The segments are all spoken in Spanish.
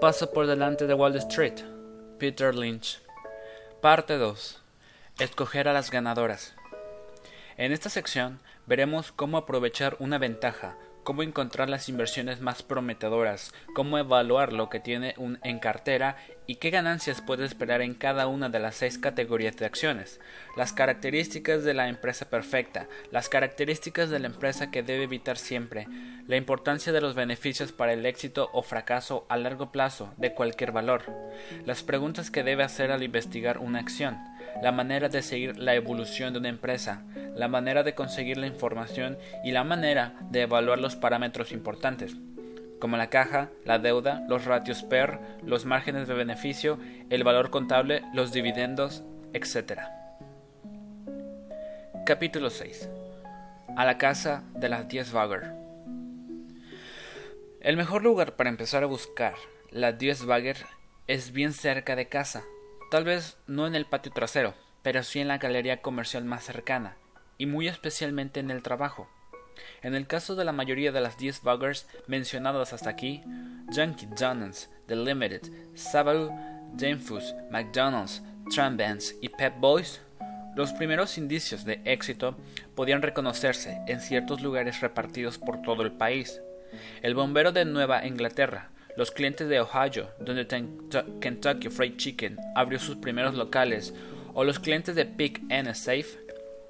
paso por delante de Wall Street. Peter Lynch. Parte 2. Escoger a las ganadoras. En esta sección veremos cómo aprovechar una ventaja cómo encontrar las inversiones más prometedoras, cómo evaluar lo que tiene un en cartera y qué ganancias puede esperar en cada una de las seis categorías de acciones, las características de la empresa perfecta, las características de la empresa que debe evitar siempre, la importancia de los beneficios para el éxito o fracaso a largo plazo de cualquier valor, las preguntas que debe hacer al investigar una acción, la manera de seguir la evolución de una empresa, la manera de conseguir la información y la manera de evaluar los parámetros importantes, como la caja, la deuda, los ratios PER, los márgenes de beneficio, el valor contable, los dividendos, etc. Capítulo 6. A la casa de las 10 Bagger. El mejor lugar para empezar a buscar las 10 Bagger es bien cerca de casa, tal vez no en el patio trasero, pero sí en la galería comercial más cercana, y muy especialmente en el trabajo. En el caso de la mayoría de las 10 buggers mencionadas hasta aquí, Junkie Donuts, The Limited, Sabaru, Danfoss, McDonald's, Trambans y Pep Boys, los primeros indicios de éxito podían reconocerse en ciertos lugares repartidos por todo el país. El bombero de Nueva Inglaterra, los clientes de Ohio, donde Kentucky Fried Chicken abrió sus primeros locales, o los clientes de Pick and Safe,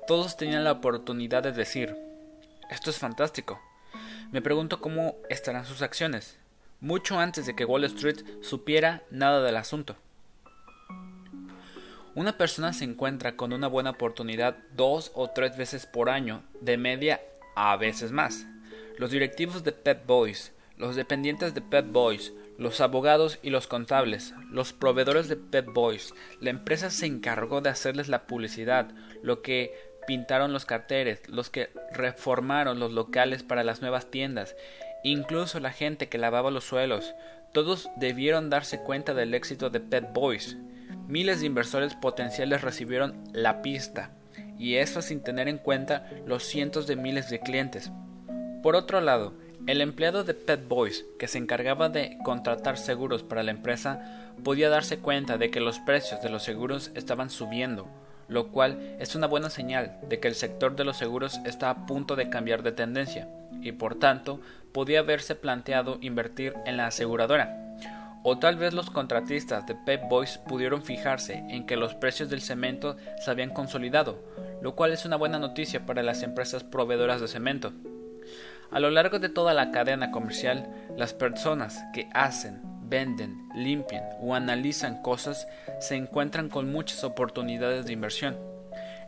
todos tenían la oportunidad de decir, esto es fantástico. Me pregunto cómo estarán sus acciones, mucho antes de que Wall Street supiera nada del asunto. Una persona se encuentra con una buena oportunidad dos o tres veces por año, de media a veces más. Los directivos de Pet Boys, los dependientes de Pet Boys, los abogados y los contables, los proveedores de Pet Boys, la empresa se encargó de hacerles la publicidad, lo que pintaron los carteles, los que reformaron los locales para las nuevas tiendas, incluso la gente que lavaba los suelos, todos debieron darse cuenta del éxito de Pet Boys. Miles de inversores potenciales recibieron la pista, y eso sin tener en cuenta los cientos de miles de clientes. Por otro lado, el empleado de Pet Boys, que se encargaba de contratar seguros para la empresa, podía darse cuenta de que los precios de los seguros estaban subiendo, lo cual es una buena señal de que el sector de los seguros está a punto de cambiar de tendencia y por tanto podía haberse planteado invertir en la aseguradora. O tal vez los contratistas de Pep Boys pudieron fijarse en que los precios del cemento se habían consolidado, lo cual es una buena noticia para las empresas proveedoras de cemento. A lo largo de toda la cadena comercial, las personas que hacen, venden, limpian o analizan cosas se encuentran con muchas oportunidades de inversión.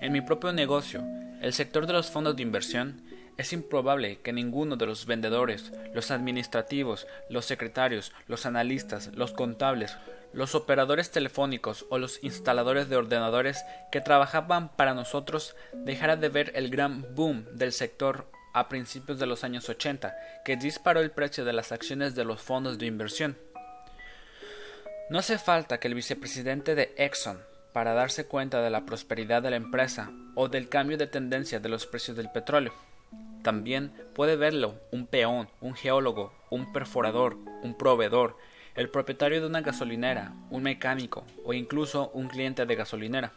En mi propio negocio, el sector de los fondos de inversión, es improbable que ninguno de los vendedores, los administrativos, los secretarios, los analistas, los contables, los operadores telefónicos o los instaladores de ordenadores que trabajaban para nosotros dejara de ver el gran boom del sector a principios de los años 80, que disparó el precio de las acciones de los fondos de inversión. No hace falta que el vicepresidente de Exxon, para darse cuenta de la prosperidad de la empresa o del cambio de tendencia de los precios del petróleo. También puede verlo un peón, un geólogo, un perforador, un proveedor, el propietario de una gasolinera, un mecánico o incluso un cliente de gasolinera.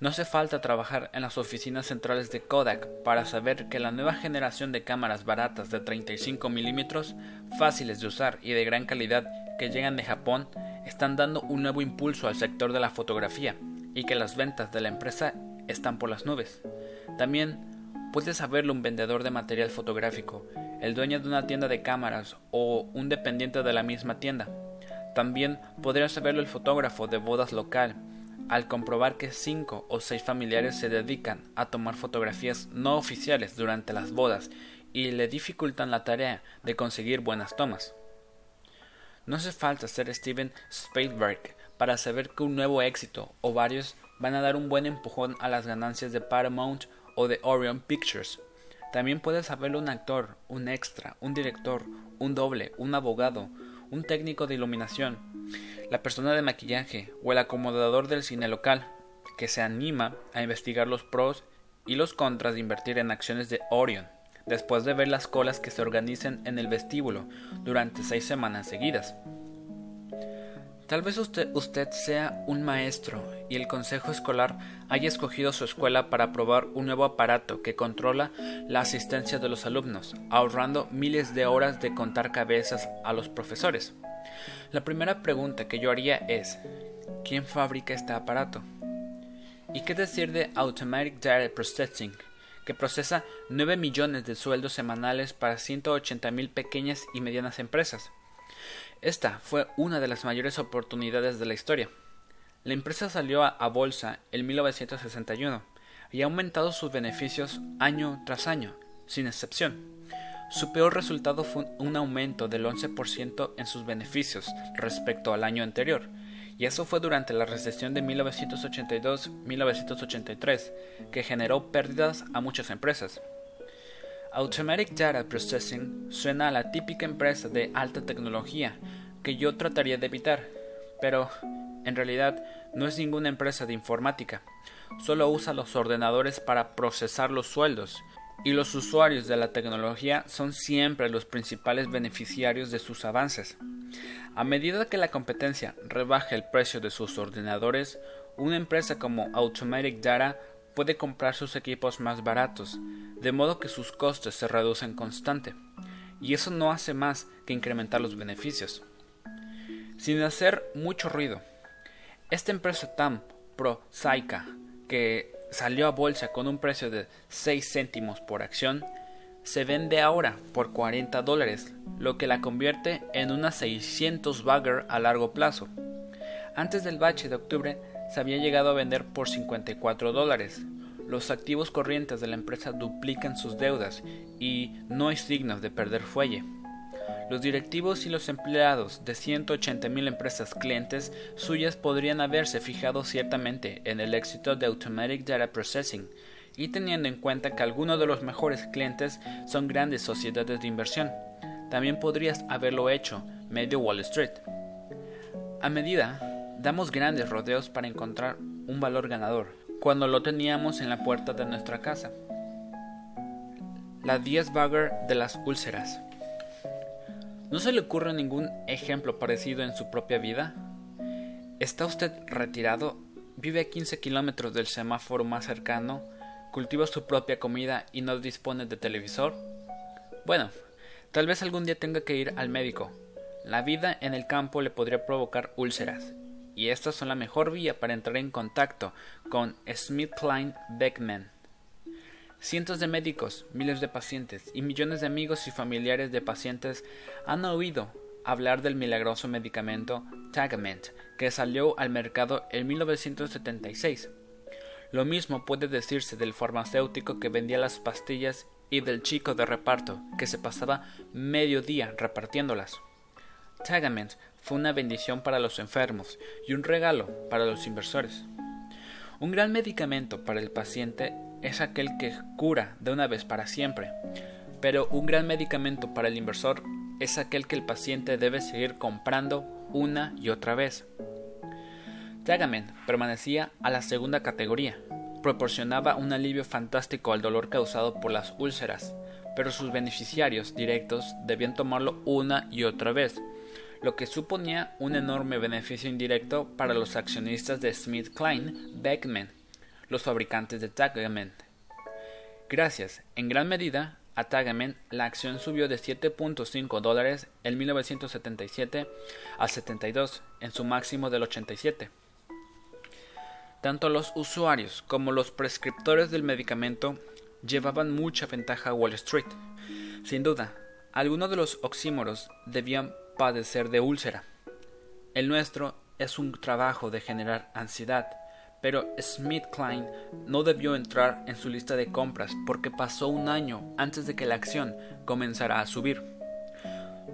No hace falta trabajar en las oficinas centrales de Kodak para saber que la nueva generación de cámaras baratas de 35 milímetros, fáciles de usar y de gran calidad que llegan de Japón, están dando un nuevo impulso al sector de la fotografía y que las ventas de la empresa están por las nubes. También puede saberlo un vendedor de material fotográfico, el dueño de una tienda de cámaras o un dependiente de la misma tienda. También podría saberlo el fotógrafo de bodas local al comprobar que cinco o seis familiares se dedican a tomar fotografías no oficiales durante las bodas y le dificultan la tarea de conseguir buenas tomas. No hace falta ser Steven Spielberg para saber que un nuevo éxito o varios van a dar un buen empujón a las ganancias de Paramount o de Orion Pictures. También puede saberlo un actor, un extra, un director, un doble, un abogado, un técnico de iluminación, la persona de maquillaje o el acomodador del cine local, que se anima a investigar los pros y los contras de invertir en acciones de Orion, después de ver las colas que se organizan en el vestíbulo durante seis semanas seguidas. Tal vez usted, usted, sea un maestro y el consejo escolar haya escogido su escuela para probar un nuevo aparato que controla la asistencia de los alumnos, ahorrando miles de horas de contar cabezas a los profesores. La primera pregunta que yo haría es, ¿quién fabrica este aparato? ¿Y qué decir de Automatic Data Processing, que procesa 9 millones de sueldos semanales para 180 mil pequeñas y medianas empresas? Esta fue una de las mayores oportunidades de la historia. La empresa salió a, bolsa en 1961 y ha aumentado sus beneficios año tras año, sin excepción. Su peor resultado fue un aumento del 11% en sus beneficios respecto al año anterior, y eso fue durante la recesión de 1982-1983, que generó pérdidas a muchas empresas. Automatic Data Processing suena a la típica empresa de alta tecnología que yo trataría de evitar, pero en realidad no es ninguna empresa de informática, solo usa los ordenadores para procesar los sueldos, y los usuarios de la tecnología son siempre los principales beneficiarios de sus avances. A medida que la competencia rebaja el precio de sus ordenadores, una empresa como Automatic Data puede comprar sus equipos más baratos, de modo que sus costes se reducen constante, y eso no hace más que incrementar los beneficios. Sin hacer mucho ruido, esta empresa tan prosaica que salió a bolsa con un precio de 6 céntimos por acción, se vende ahora por 40 dólares, lo que la convierte en una 600 bagger a largo plazo. Antes del bache de octubre, se había llegado a vender por 54 dólares. Los activos corrientes de la empresa duplican sus deudas y no hay signos de perder fuelle. Los directivos y los empleados de 180.000 empresas clientes suyas podrían haberse fijado ciertamente en el éxito de Automatic Data Processing, y teniendo en cuenta que algunos de los mejores clientes son grandes sociedades de inversión. También podrías haberlo hecho medio Wall Street. A medida damos grandes rodeos para encontrar un valor ganador, cuando lo teníamos en la puerta de nuestra casa. La 10 bagger de las úlceras. ¿No se le ocurre ningún ejemplo parecido en su propia vida? ¿Está usted retirado? ¿Vive a 15 kilómetros del semáforo más cercano? ¿Cultiva su propia comida y no dispone de televisor? Bueno, tal vez algún día tenga que ir al médico. La vida en el campo le podría provocar úlceras y estas son la mejor vía para entrar en contacto con Klein Beckman. Cientos de médicos, miles de pacientes y millones de amigos y familiares de pacientes han oído hablar del milagroso medicamento Tagament que salió al mercado en 1976. Lo mismo puede decirse del farmacéutico que vendía las pastillas y del chico de reparto que se pasaba medio día repartiéndolas. Tagament fue una bendición para los enfermos y un regalo para los inversores. Un gran medicamento para el paciente es aquel que cura de una vez para siempre, pero un gran medicamento para el inversor es aquel que el paciente debe seguir comprando una y otra vez. Tagament permanecía a la segunda categoría, proporcionaba un alivio fantástico al dolor causado por las úlceras, pero sus beneficiarios directos debían tomarlo una y otra vez, lo que suponía un enorme beneficio indirecto para los accionistas de Smith Klein Beckman, los fabricantes de Tagament. Gracias, en gran medida, a Tagament, la acción subió de 7.5 dólares en 1977 a 72 en su máximo del 87. Tanto los usuarios como los prescriptores del medicamento llevaban mucha ventaja a Wall Street. Sin duda, algunos de los oxímoros debían padecer de úlcera. El nuestro es un trabajo de generar ansiedad, pero Smith Klein no debió entrar en su lista de compras porque pasó un año antes de que la acción comenzara a subir.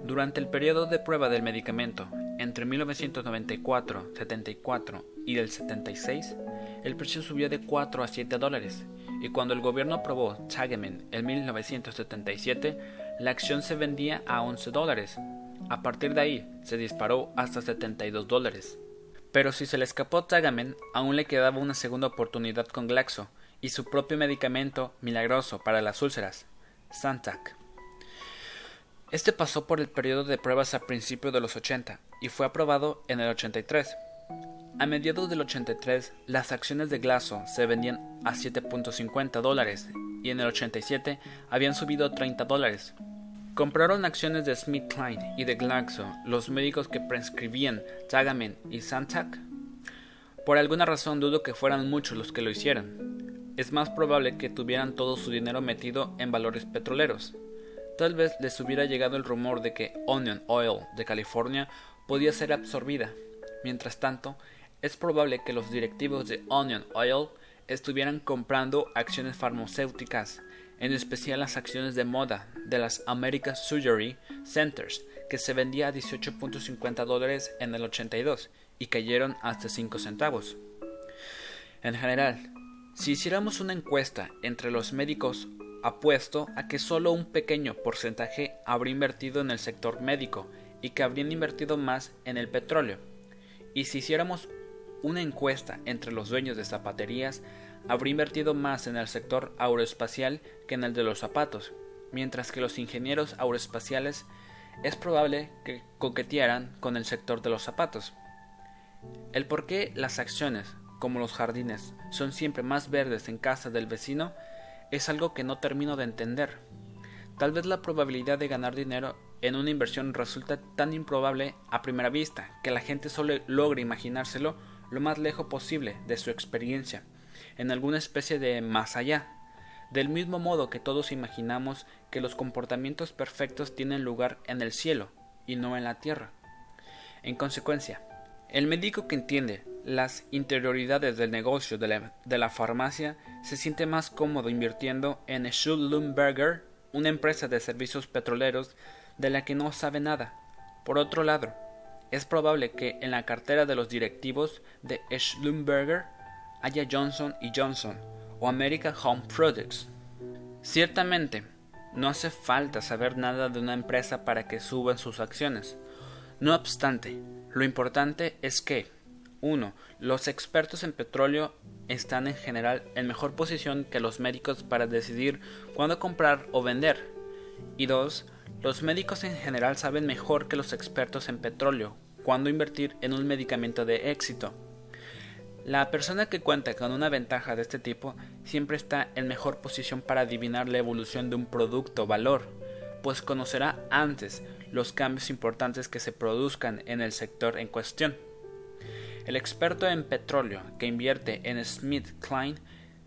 Durante el periodo de prueba del medicamento, entre 1994, 74 y el 76, el precio subió de 4 a 7 dólares, y cuando el gobierno aprobó Tagamen en 1977, la acción se vendía a 11 dólares, a partir de ahí se disparó hasta 72 dólares. Pero si se le escapó Tagamen, aún le quedaba una segunda oportunidad con Glaxo y su propio medicamento milagroso para las úlceras, Santac. Este pasó por el periodo de pruebas a principios de los 80 y fue aprobado en el 83. A mediados del 83, las acciones de Glaxo se vendían a 7.50 dólares y en el 87 habían subido a 30 dólares. Compraron acciones de SmithKline y de Glaxo los médicos que prescribían Tagamen y Santac. Por alguna razón dudo que fueran muchos los que lo hicieran. Es más probable que tuvieran todo su dinero metido en valores petroleros. Tal vez les hubiera llegado el rumor de que Onion Oil de California podía ser absorbida. Mientras tanto, es probable que los directivos de Onion Oil estuvieran comprando acciones farmacéuticas, en especial las acciones de moda de las American Surgery Centers, que se vendía a 18.50 dólares en el 82 y cayeron hasta 5 centavos. En general, si hiciéramos una encuesta entre los médicos, apuesto a que solo un pequeño porcentaje habría invertido en el sector médico y que habrían invertido más en el petróleo. Y si hiciéramos una encuesta entre los dueños de zapaterías, habría invertido más en el sector aeroespacial que en el de los zapatos, mientras que los ingenieros aeroespaciales es probable que coquetearan con el sector de los zapatos. El por qué las acciones, como los jardines, son siempre más verdes en casa del vecino es algo que no termino de entender. Tal vez la probabilidad de ganar dinero en una inversión resulta tan improbable a primera vista que la gente solo logra imaginárselo lo más lejos posible de su experiencia, en alguna especie de más allá. Del mismo modo que todos imaginamos que los comportamientos perfectos tienen lugar en el cielo y no en la tierra. En consecuencia, el médico que entiende las interioridades del negocio de la, farmacia se siente más cómodo invirtiendo en Schlumberger, una empresa de servicios petroleros de la que no sabe nada. Por otro lado, es probable que en la cartera de los directivos de Schlumberger haya Johnson Johnson o American Home Products. Ciertamente, no hace falta saber nada de una empresa para que suban sus acciones. No obstante, lo importante es que 1. Los expertos en petróleo están en general en mejor posición que los médicos para decidir cuándo comprar o vender. Y 2. Los médicos en general saben mejor que los expertos en petróleo cuándo invertir en un medicamento de éxito. La persona que cuenta con una ventaja de este tipo siempre está en mejor posición para adivinar la evolución de un producto o valor, pues conocerá antes los cambios importantes que se produzcan en el sector en cuestión. El experto en petróleo que invierte en Smith Klein,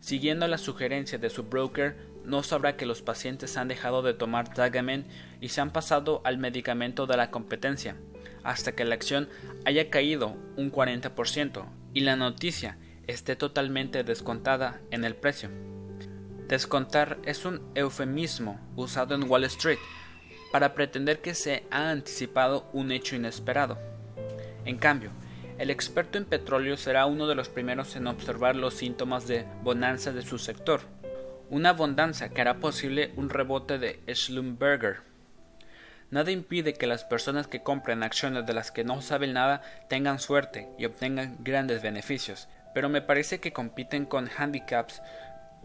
siguiendo la sugerencia de su broker, no sabrá que los pacientes han dejado de tomar Tagamen y se han pasado al medicamento de la competencia, hasta que la acción haya caído un 40% y la noticia esté totalmente descontada en el precio. Descontar es un eufemismo usado en Wall Street para pretender que se ha anticipado un hecho inesperado. En cambio, el experto en petróleo será uno de los primeros en observar los síntomas de bonanza de su sector, una abundancia que hará posible un rebote de Schlumberger. Nada impide que las personas que compren acciones de las que no saben nada tengan suerte y obtengan grandes beneficios, pero me parece que compiten con handicaps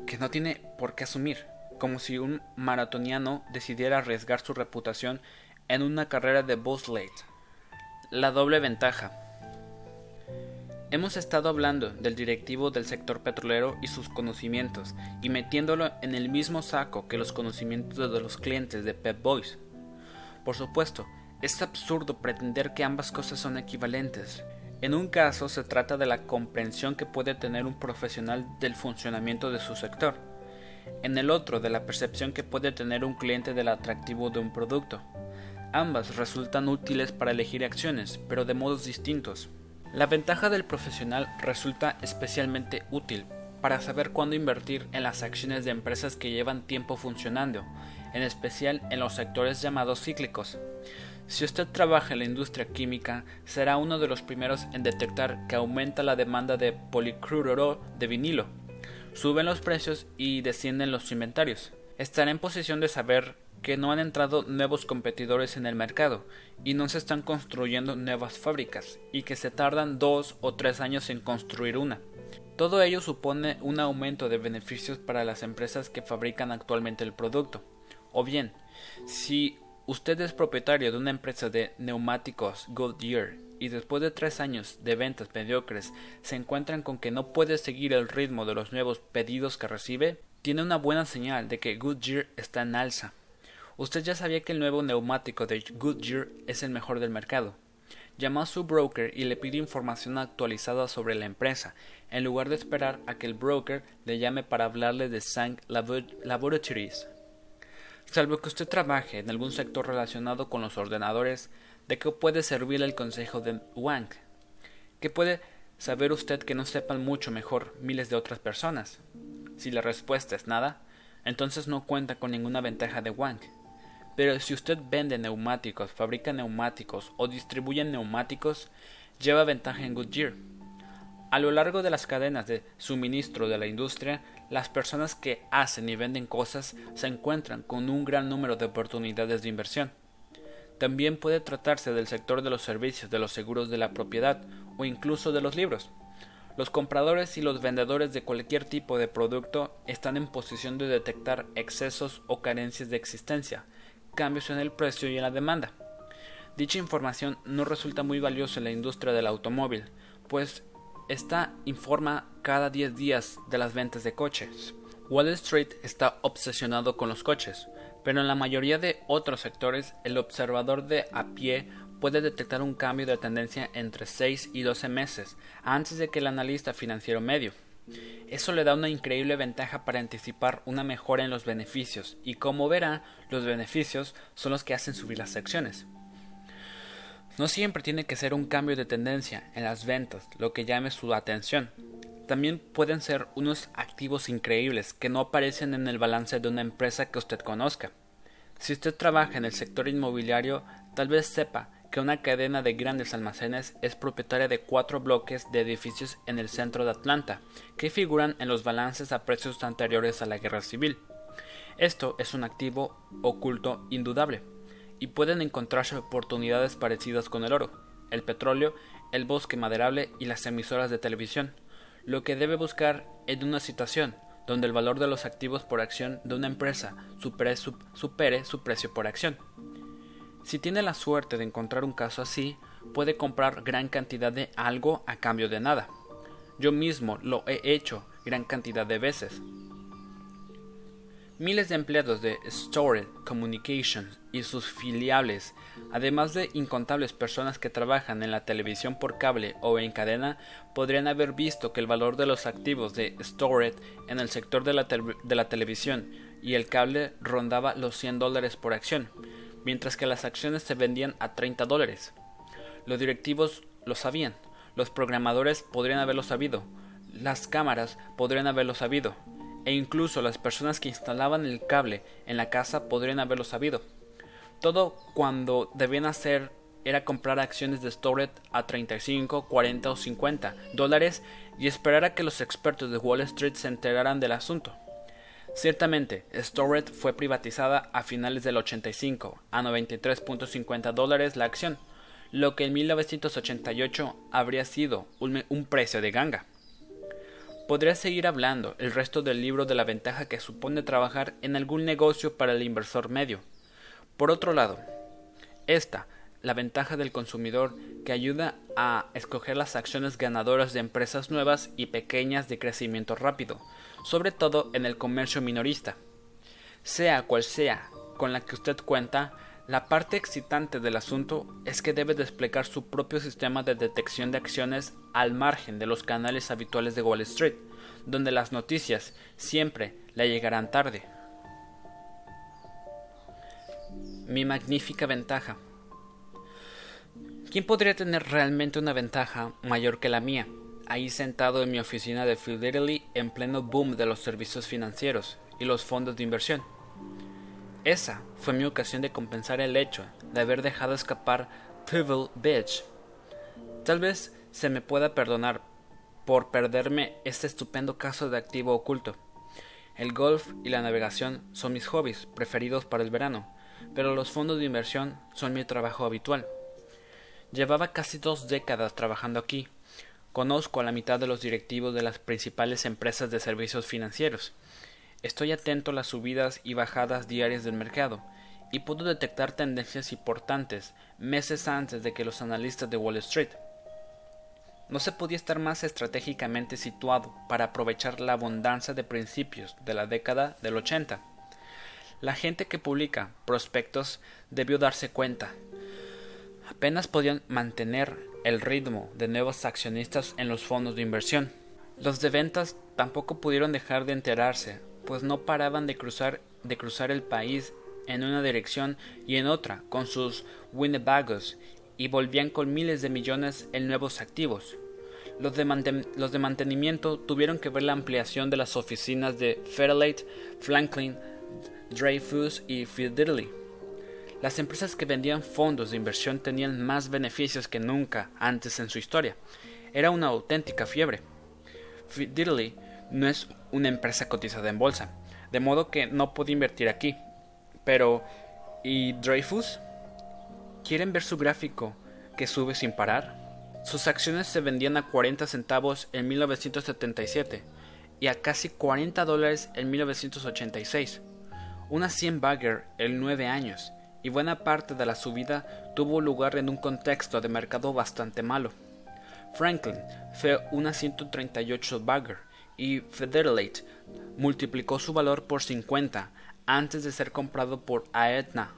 que no tiene por qué asumir como si un maratoniano decidiera arriesgar su reputación en una carrera de bobsleigh. La doble ventaja. Hemos estado hablando del directivo del sector petrolero y sus conocimientos, y metiéndolo en el mismo saco que los conocimientos de los clientes de Pep Boys. Por supuesto, es absurdo pretender que ambas cosas son equivalentes. En un caso se trata de la comprensión que puede tener un profesional del funcionamiento de su sector, en el otro de la percepción que puede tener un cliente del atractivo de un producto. Ambas resultan útiles para elegir acciones, pero de modos distintos. La ventaja del profesional resulta especialmente útil para saber cuándo invertir en las acciones de empresas que llevan tiempo funcionando, en especial en los sectores llamados cíclicos. Si usted trabaja en la industria química, será uno de los primeros en detectar que aumenta la demanda de policloruro de vinilo, suben los precios y descienden los inventarios. Estará en posición de saber que no han entrado nuevos competidores en el mercado y no se están construyendo nuevas fábricas y que se tardan dos o tres años en construir una. Todo ello supone un aumento de beneficios para las empresas que fabrican actualmente el producto. O bien, si usted es propietario de una empresa de neumáticos Goodyear y después de tres años de ventas mediocres se encuentran con que no puede seguir el ritmo de los nuevos pedidos que recibe, tiene una buena señal de que Goodyear está en alza. Usted ya sabía que el nuevo neumático de Goodyear es el mejor del mercado. Llamó a su broker y le pidió información actualizada sobre la empresa, en lugar de esperar a que el broker le llame para hablarle de Sang Laboratories. Salvo que usted trabaje en algún sector relacionado con los ordenadores, ¿de qué puede servir el consejo de Wang? ¿Qué puede saber usted que no sepan mucho mejor miles de otras personas? Si la respuesta es nada, entonces no cuenta con ninguna ventaja de Wang. Pero si usted vende neumáticos, fabrica neumáticos o distribuye neumáticos, lleva ventaja en Goodyear. A lo largo de las cadenas de suministro de la industria, las personas que hacen y venden cosas se encuentran con un gran número de oportunidades de inversión. También puede tratarse del sector de los servicios, de los seguros de la propiedad o incluso de los libros. Los compradores y los vendedores de cualquier tipo de producto están en posición de detectar excesos o carencias de existencia, cambios en el precio y en la demanda. Dicha información no resulta muy valiosa en la industria del automóvil, pues esta informa cada 10 días de las ventas de coches. Wall Street está obsesionado con los coches, pero en la mayoría de otros sectores el observador de a pie puede detectar un cambio de tendencia entre 6 y 12 meses antes de que el analista financiero medio. Eso le da una increíble ventaja para anticipar una mejora en los beneficios y como verá, los beneficios son los que hacen subir las acciones. No siempre tiene que ser un cambio de tendencia en las ventas lo que llame su atención. También pueden ser unos activos increíbles que no aparecen en el balance de una empresa que usted conozca. Si usted trabaja en el sector inmobiliario, tal vez sepa que una cadena de grandes almacenes es propietaria de cuatro bloques de edificios en el centro de Atlanta, que figuran en los balances a precios anteriores a la guerra civil. Esto es un activo oculto indudable, y pueden encontrarse oportunidades parecidas con el oro, el petróleo, el bosque maderable y las emisoras de televisión. Lo que debe buscar es una situación donde el valor de los activos por acción de una empresa supere su precio por acción. Si tiene la suerte de encontrar un caso así, puede comprar gran cantidad de algo a cambio de nada. Yo mismo lo he hecho gran cantidad de veces. Miles de empleados de Stored Communications y sus filiales, además de incontables personas que trabajan en la televisión por cable o en cadena, podrían haber visto que el valor de los activos de Stored en el sector de la, de la televisión y el cable rondaba los 100 dólares por acción, mientras que las acciones se vendían a 30 dólares. Los directivos lo sabían, los programadores podrían haberlo sabido, las cámaras podrían haberlo sabido, e incluso las personas que instalaban el cable en la casa podrían haberlo sabido. Todo cuando debían hacer era comprar acciones de Stored a 35, 40 o 50 dólares y esperar a que los expertos de Wall Street se enteraran del asunto. Ciertamente, Stored fue privatizada a finales del 85 a 93.50 dólares la acción, lo que en 1988 habría sido un, un, precio de ganga. Podría seguir hablando el resto del libro de la ventaja que supone trabajar en algún negocio para el inversor medio. Por otro lado, esta, la ventaja del consumidor que ayuda a escoger las acciones ganadoras de empresas nuevas y pequeñas de crecimiento rápido, sobre todo en el comercio minorista. Sea cual sea con la que usted cuenta, la parte excitante del asunto es que debe desplegar su propio sistema de detección de acciones al margen de los canales habituales de Wall Street, donde las noticias siempre le llegarán tarde. Mi magnífica ventaja. ¿Quién podría tener realmente una ventaja mayor que la mía? ahí sentado en mi oficina de Fidelity en pleno boom de los servicios financieros y los fondos de inversión. Esa fue mi ocasión de compensar el hecho de haber dejado escapar Pebble Beach. Tal vez se me pueda perdonar por perderme este estupendo caso de activo oculto. El golf y la navegación son mis hobbies preferidos para el verano, pero los fondos de inversión son mi trabajo habitual. Llevaba casi dos décadas trabajando aquí, Conozco a la mitad de los directivos de las principales empresas de servicios financieros. Estoy atento a las subidas y bajadas diarias del mercado, y pudo detectar tendencias importantes meses antes de que los analistas de Wall Street. No se podía estar más estratégicamente situado para aprovechar la abundancia de principios de la década del 80. La gente que publica prospectos debió darse cuenta. Apenas podían mantener el ritmo de nuevos accionistas en los fondos de inversión. Los de ventas tampoco pudieron dejar de enterarse, pues no paraban de cruzar, de cruzar el país en una dirección y en otra con sus Winnebagos y volvían con miles de millones en nuevos activos. Los de, los de mantenimiento tuvieron que ver la ampliación de las oficinas de Fairlight, Franklin, Dreyfus y Fidelity. Las empresas que vendían fondos de inversión tenían más beneficios que nunca antes en su historia. Era una auténtica fiebre. Fidelity no es una empresa cotizada en bolsa, de modo que no puede invertir aquí. Pero, ¿y Dreyfus? ¿Quieren ver su gráfico que sube sin parar? Sus acciones se vendían a 40 centavos en 1977 y a casi 40 dólares en 1986. Una 100 bagger en 9 años y buena parte de la subida tuvo lugar en un contexto de mercado bastante malo. Franklin fue una 138 bagger y Federalite multiplicó su valor por 50 antes de ser comprado por Aetna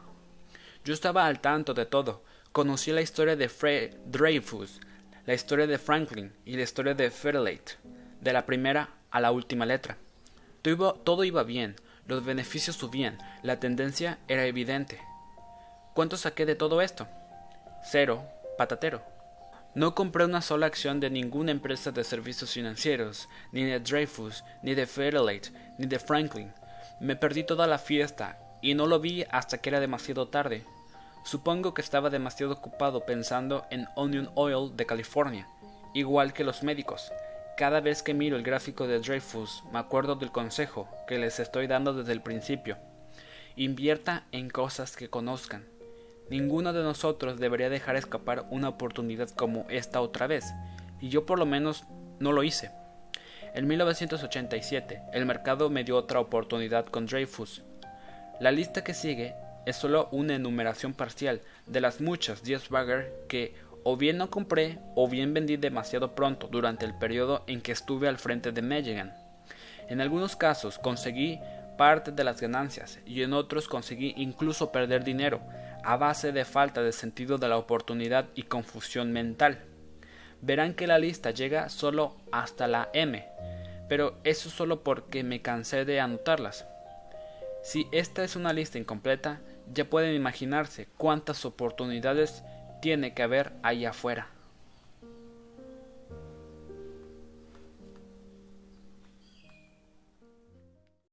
yo estaba al tanto de todo. Conocí la historia de Fred Dreyfus, la historia de Franklin y la historia de Fairlight, de la primera a la última letra. Todo iba bien, los beneficios subían, la tendencia era evidente. ¿Cuánto saqué de todo esto? Cero, patatero. No compré una sola acción de ninguna empresa de servicios financieros, ni de Dreyfus, ni de Fairlight, ni de Franklin. Me perdí toda la fiesta y no lo vi hasta que era demasiado tarde. Supongo que estaba demasiado ocupado pensando en Onion Oil de California, igual que los médicos. Cada vez que miro el gráfico de Dreyfus me acuerdo del consejo que les estoy dando desde el principio. Invierta en cosas que conozcan. Ninguno de nosotros debería dejar escapar una oportunidad como esta otra vez, y yo por lo menos no lo hice. En 1987, el mercado me dio otra oportunidad con Dreyfus. La lista que sigue es solo una enumeración parcial de las muchas 10 bagger que o bien no compré o bien vendí demasiado pronto durante el periodo en que estuve al frente de Megan. En algunos casos conseguí parte de las ganancias y en otros conseguí incluso perder dinero a base de falta de sentido de la oportunidad y confusión mental. Verán que la lista llega solo hasta la M, pero eso solo porque me cansé de anotarlas. Si esta es una lista incompleta, ya pueden imaginarse cuántas oportunidades tiene que haber ahí afuera.